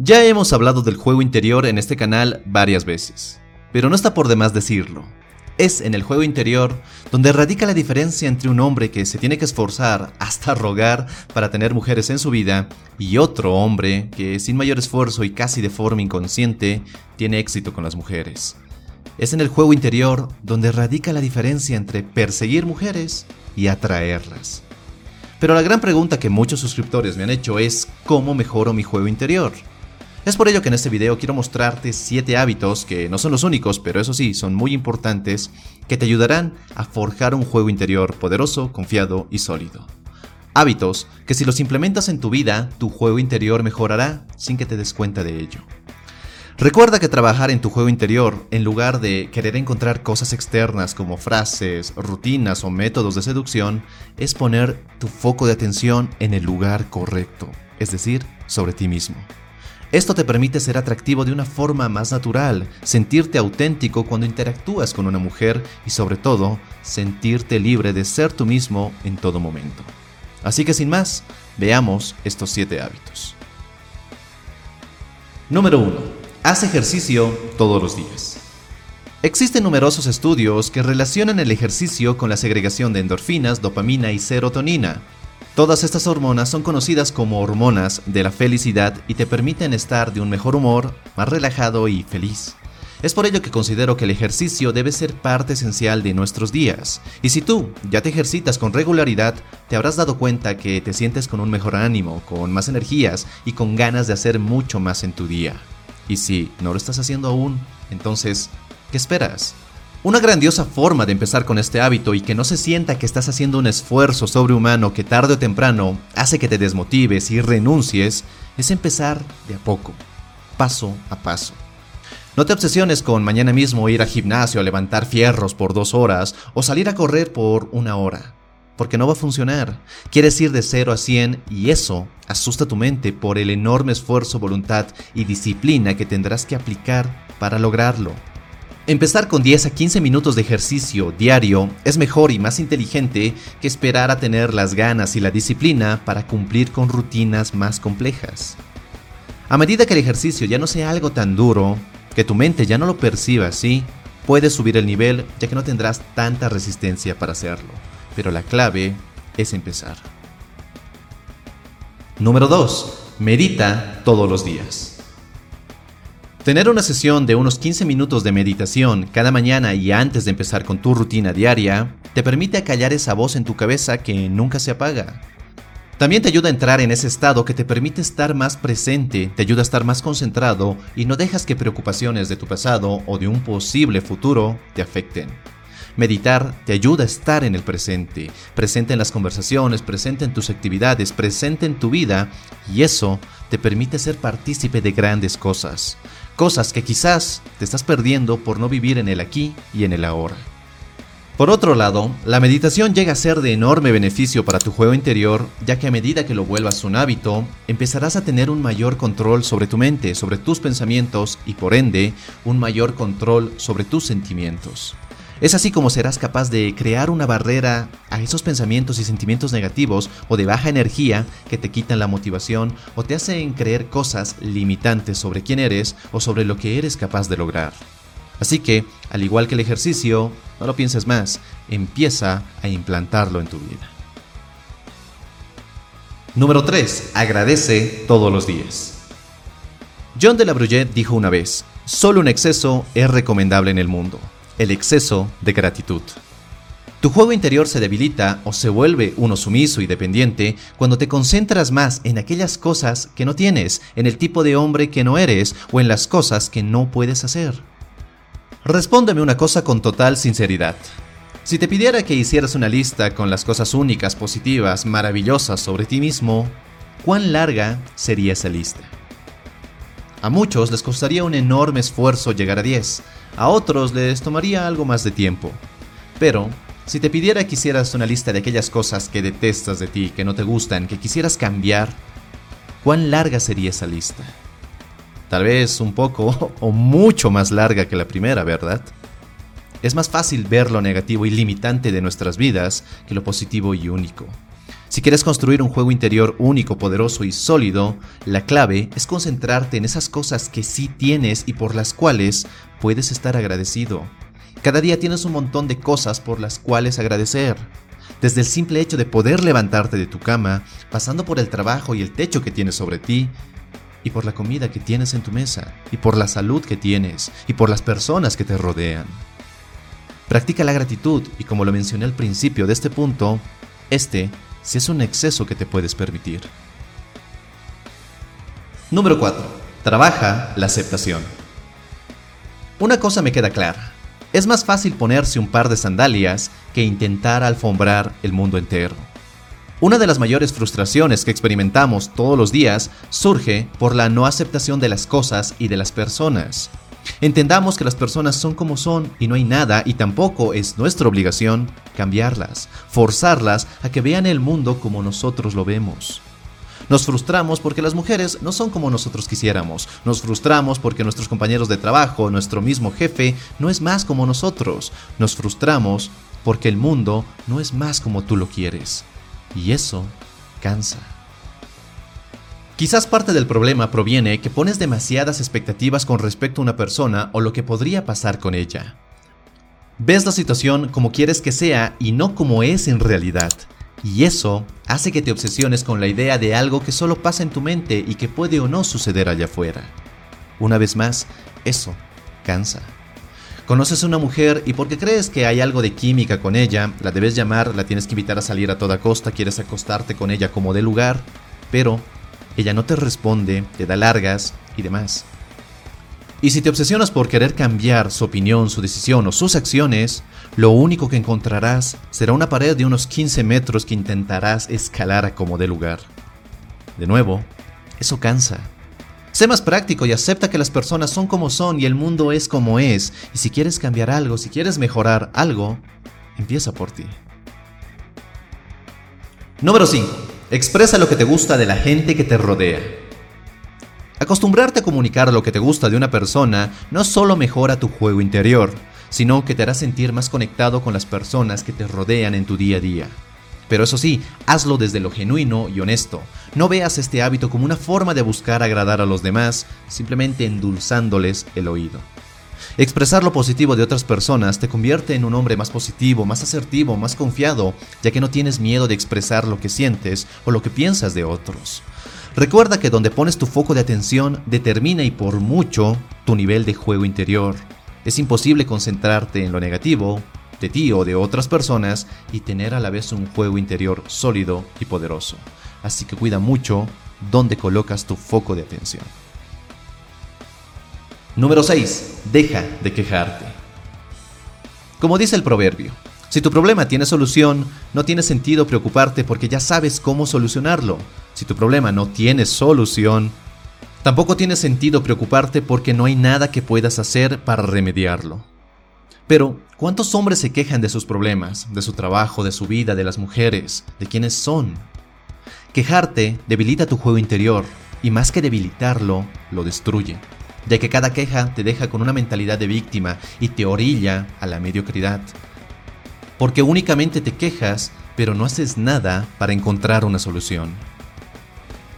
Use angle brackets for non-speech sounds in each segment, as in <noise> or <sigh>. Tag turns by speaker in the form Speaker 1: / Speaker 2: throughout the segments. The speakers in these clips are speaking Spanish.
Speaker 1: Ya hemos hablado del juego interior en este canal varias veces, pero no está por demás decirlo. Es en el juego interior donde radica la diferencia entre un hombre que se tiene que esforzar hasta rogar para tener mujeres en su vida y otro hombre que sin mayor esfuerzo y casi de forma inconsciente tiene éxito con las mujeres. Es en el juego interior donde radica la diferencia entre perseguir mujeres y atraerlas. Pero la gran pregunta que muchos suscriptores me han hecho es ¿cómo mejoro mi juego interior? Es por ello que en este video quiero mostrarte 7 hábitos que no son los únicos, pero eso sí, son muy importantes, que te ayudarán a forjar un juego interior poderoso, confiado y sólido. Hábitos que si los implementas en tu vida, tu juego interior mejorará sin que te des cuenta de ello. Recuerda que trabajar en tu juego interior, en lugar de querer encontrar cosas externas como frases, rutinas o métodos de seducción, es poner tu foco de atención en el lugar correcto, es decir, sobre ti mismo. Esto te permite ser atractivo de una forma más natural, sentirte auténtico cuando interactúas con una mujer y sobre todo, sentirte libre de ser tú mismo en todo momento. Así que sin más, veamos estos 7 hábitos. Número 1. Haz ejercicio todos los días. Existen numerosos estudios que relacionan el ejercicio con la segregación de endorfinas, dopamina y serotonina, Todas estas hormonas son conocidas como hormonas de la felicidad y te permiten estar de un mejor humor, más relajado y feliz. Es por ello que considero que el ejercicio debe ser parte esencial de nuestros días. Y si tú ya te ejercitas con regularidad, te habrás dado cuenta que te sientes con un mejor ánimo, con más energías y con ganas de hacer mucho más en tu día. Y si no lo estás haciendo aún, entonces, ¿qué esperas? Una grandiosa forma de empezar con este hábito y que no se sienta que estás haciendo un esfuerzo sobrehumano que tarde o temprano hace que te desmotives y renuncies es empezar de a poco, paso a paso. No te obsesiones con mañana mismo ir al gimnasio a levantar fierros por dos horas o salir a correr por una hora, porque no va a funcionar. Quieres ir de 0 a 100 y eso asusta tu mente por el enorme esfuerzo, voluntad y disciplina que tendrás que aplicar para lograrlo. Empezar con 10 a 15 minutos de ejercicio diario es mejor y más inteligente que esperar a tener las ganas y la disciplina para cumplir con rutinas más complejas. A medida que el ejercicio ya no sea algo tan duro, que tu mente ya no lo perciba así, puedes subir el nivel ya que no tendrás tanta resistencia para hacerlo. Pero la clave es empezar. Número 2. Medita todos los días. Tener una sesión de unos 15 minutos de meditación cada mañana y antes de empezar con tu rutina diaria te permite acallar esa voz en tu cabeza que nunca se apaga. También te ayuda a entrar en ese estado que te permite estar más presente, te ayuda a estar más concentrado y no dejas que preocupaciones de tu pasado o de un posible futuro te afecten. Meditar te ayuda a estar en el presente, presente en las conversaciones, presente en tus actividades, presente en tu vida y eso te permite ser partícipe de grandes cosas cosas que quizás te estás perdiendo por no vivir en el aquí y en el ahora. Por otro lado, la meditación llega a ser de enorme beneficio para tu juego interior, ya que a medida que lo vuelvas un hábito, empezarás a tener un mayor control sobre tu mente, sobre tus pensamientos y por ende, un mayor control sobre tus sentimientos. Es así como serás capaz de crear una barrera a esos pensamientos y sentimientos negativos o de baja energía que te quitan la motivación o te hacen creer cosas limitantes sobre quién eres o sobre lo que eres capaz de lograr. Así que, al igual que el ejercicio, no lo pienses más, empieza a implantarlo en tu vida. Número 3. Agradece todos los días. John de la Bruyette dijo una vez, solo un exceso es recomendable en el mundo el exceso de gratitud. Tu juego interior se debilita o se vuelve uno sumiso y dependiente cuando te concentras más en aquellas cosas que no tienes, en el tipo de hombre que no eres o en las cosas que no puedes hacer. Respóndeme una cosa con total sinceridad. Si te pidiera que hicieras una lista con las cosas únicas, positivas, maravillosas sobre ti mismo, ¿cuán larga sería esa lista? A muchos les costaría un enorme esfuerzo llegar a 10, a otros les tomaría algo más de tiempo. Pero, si te pidiera que hicieras una lista de aquellas cosas que detestas de ti, que no te gustan, que quisieras cambiar, ¿cuán larga sería esa lista? Tal vez un poco <laughs> o mucho más larga que la primera, ¿verdad? Es más fácil ver lo negativo y limitante de nuestras vidas que lo positivo y único. Si quieres construir un juego interior único, poderoso y sólido, la clave es concentrarte en esas cosas que sí tienes y por las cuales puedes estar agradecido. Cada día tienes un montón de cosas por las cuales agradecer. Desde el simple hecho de poder levantarte de tu cama, pasando por el trabajo y el techo que tienes sobre ti, y por la comida que tienes en tu mesa, y por la salud que tienes, y por las personas que te rodean. Practica la gratitud y como lo mencioné al principio de este punto, este si es un exceso que te puedes permitir. Número 4. Trabaja la aceptación. Una cosa me queda clara. Es más fácil ponerse un par de sandalias que intentar alfombrar el mundo entero. Una de las mayores frustraciones que experimentamos todos los días surge por la no aceptación de las cosas y de las personas. Entendamos que las personas son como son y no hay nada y tampoco es nuestra obligación cambiarlas, forzarlas a que vean el mundo como nosotros lo vemos. Nos frustramos porque las mujeres no son como nosotros quisiéramos. Nos frustramos porque nuestros compañeros de trabajo, nuestro mismo jefe, no es más como nosotros. Nos frustramos porque el mundo no es más como tú lo quieres. Y eso cansa. Quizás parte del problema proviene que pones demasiadas expectativas con respecto a una persona o lo que podría pasar con ella. Ves la situación como quieres que sea y no como es en realidad. Y eso hace que te obsesiones con la idea de algo que solo pasa en tu mente y que puede o no suceder allá afuera. Una vez más, eso cansa. Conoces a una mujer y porque crees que hay algo de química con ella, la debes llamar, la tienes que invitar a salir a toda costa, quieres acostarte con ella como de lugar, pero ella no te responde, te da largas y demás. Y si te obsesionas por querer cambiar su opinión, su decisión o sus acciones, lo único que encontrarás será una pared de unos 15 metros que intentarás escalar a como de lugar. De nuevo, eso cansa. Sé más práctico y acepta que las personas son como son y el mundo es como es. Y si quieres cambiar algo, si quieres mejorar algo, empieza por ti. Número 5. Expresa lo que te gusta de la gente que te rodea. Acostumbrarte a comunicar lo que te gusta de una persona no solo mejora tu juego interior, sino que te hará sentir más conectado con las personas que te rodean en tu día a día. Pero eso sí, hazlo desde lo genuino y honesto. No veas este hábito como una forma de buscar agradar a los demás, simplemente endulzándoles el oído. Expresar lo positivo de otras personas te convierte en un hombre más positivo, más asertivo, más confiado, ya que no tienes miedo de expresar lo que sientes o lo que piensas de otros. Recuerda que donde pones tu foco de atención determina y por mucho tu nivel de juego interior. Es imposible concentrarte en lo negativo, de ti o de otras personas, y tener a la vez un juego interior sólido y poderoso. Así que cuida mucho dónde colocas tu foco de atención. Número 6. Deja de quejarte. Como dice el proverbio, si tu problema tiene solución, no tiene sentido preocuparte porque ya sabes cómo solucionarlo. Si tu problema no tiene solución, tampoco tiene sentido preocuparte porque no hay nada que puedas hacer para remediarlo. Pero, ¿cuántos hombres se quejan de sus problemas, de su trabajo, de su vida, de las mujeres, de quiénes son? Quejarte debilita tu juego interior y más que debilitarlo, lo destruye ya que cada queja te deja con una mentalidad de víctima y te orilla a la mediocridad. Porque únicamente te quejas, pero no haces nada para encontrar una solución.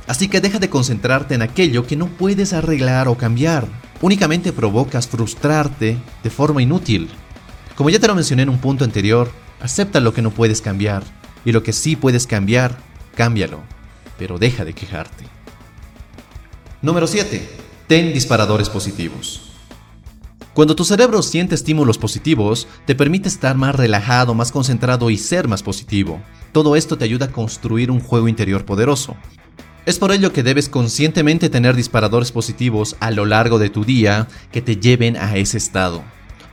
Speaker 1: Así que deja de concentrarte en aquello que no puedes arreglar o cambiar. Únicamente provocas frustrarte de forma inútil. Como ya te lo mencioné en un punto anterior, acepta lo que no puedes cambiar y lo que sí puedes cambiar, cámbialo, pero deja de quejarte. Número 7. Ten disparadores positivos. Cuando tu cerebro siente estímulos positivos, te permite estar más relajado, más concentrado y ser más positivo. Todo esto te ayuda a construir un juego interior poderoso. Es por ello que debes conscientemente tener disparadores positivos a lo largo de tu día que te lleven a ese estado.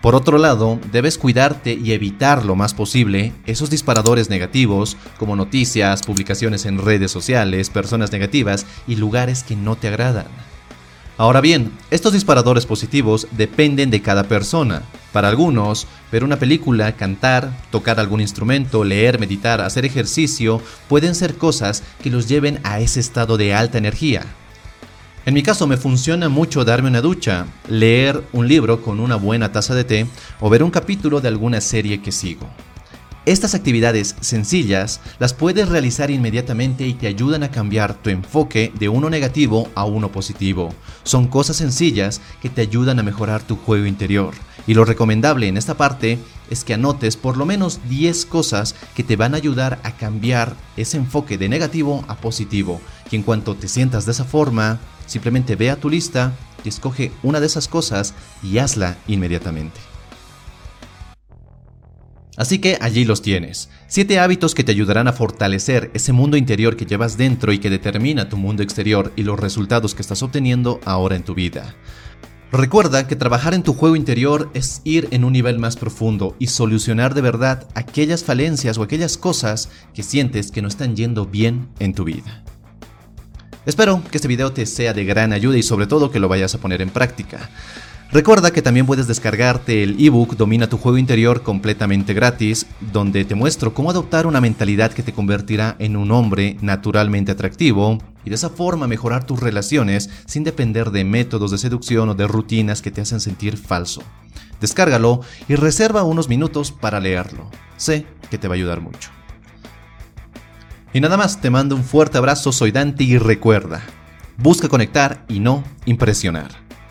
Speaker 1: Por otro lado, debes cuidarte y evitar lo más posible esos disparadores negativos como noticias, publicaciones en redes sociales, personas negativas y lugares que no te agradan. Ahora bien, estos disparadores positivos dependen de cada persona. Para algunos, ver una película, cantar, tocar algún instrumento, leer, meditar, hacer ejercicio, pueden ser cosas que los lleven a ese estado de alta energía. En mi caso me funciona mucho darme una ducha, leer un libro con una buena taza de té o ver un capítulo de alguna serie que sigo. Estas actividades sencillas las puedes realizar inmediatamente y te ayudan a cambiar tu enfoque de uno negativo a uno positivo. Son cosas sencillas que te ayudan a mejorar tu juego interior. Y lo recomendable en esta parte es que anotes por lo menos 10 cosas que te van a ayudar a cambiar ese enfoque de negativo a positivo. Y en cuanto te sientas de esa forma, simplemente ve a tu lista y escoge una de esas cosas y hazla inmediatamente. Así que allí los tienes. 7 hábitos que te ayudarán a fortalecer ese mundo interior que llevas dentro y que determina tu mundo exterior y los resultados que estás obteniendo ahora en tu vida. Recuerda que trabajar en tu juego interior es ir en un nivel más profundo y solucionar de verdad aquellas falencias o aquellas cosas que sientes que no están yendo bien en tu vida. Espero que este video te sea de gran ayuda y sobre todo que lo vayas a poner en práctica. Recuerda que también puedes descargarte el ebook Domina tu juego interior completamente gratis, donde te muestro cómo adoptar una mentalidad que te convertirá en un hombre naturalmente atractivo y de esa forma mejorar tus relaciones sin depender de métodos de seducción o de rutinas que te hacen sentir falso. Descárgalo y reserva unos minutos para leerlo. Sé que te va a ayudar mucho. Y nada más, te mando un fuerte abrazo, soy Dante y recuerda, busca conectar y no impresionar.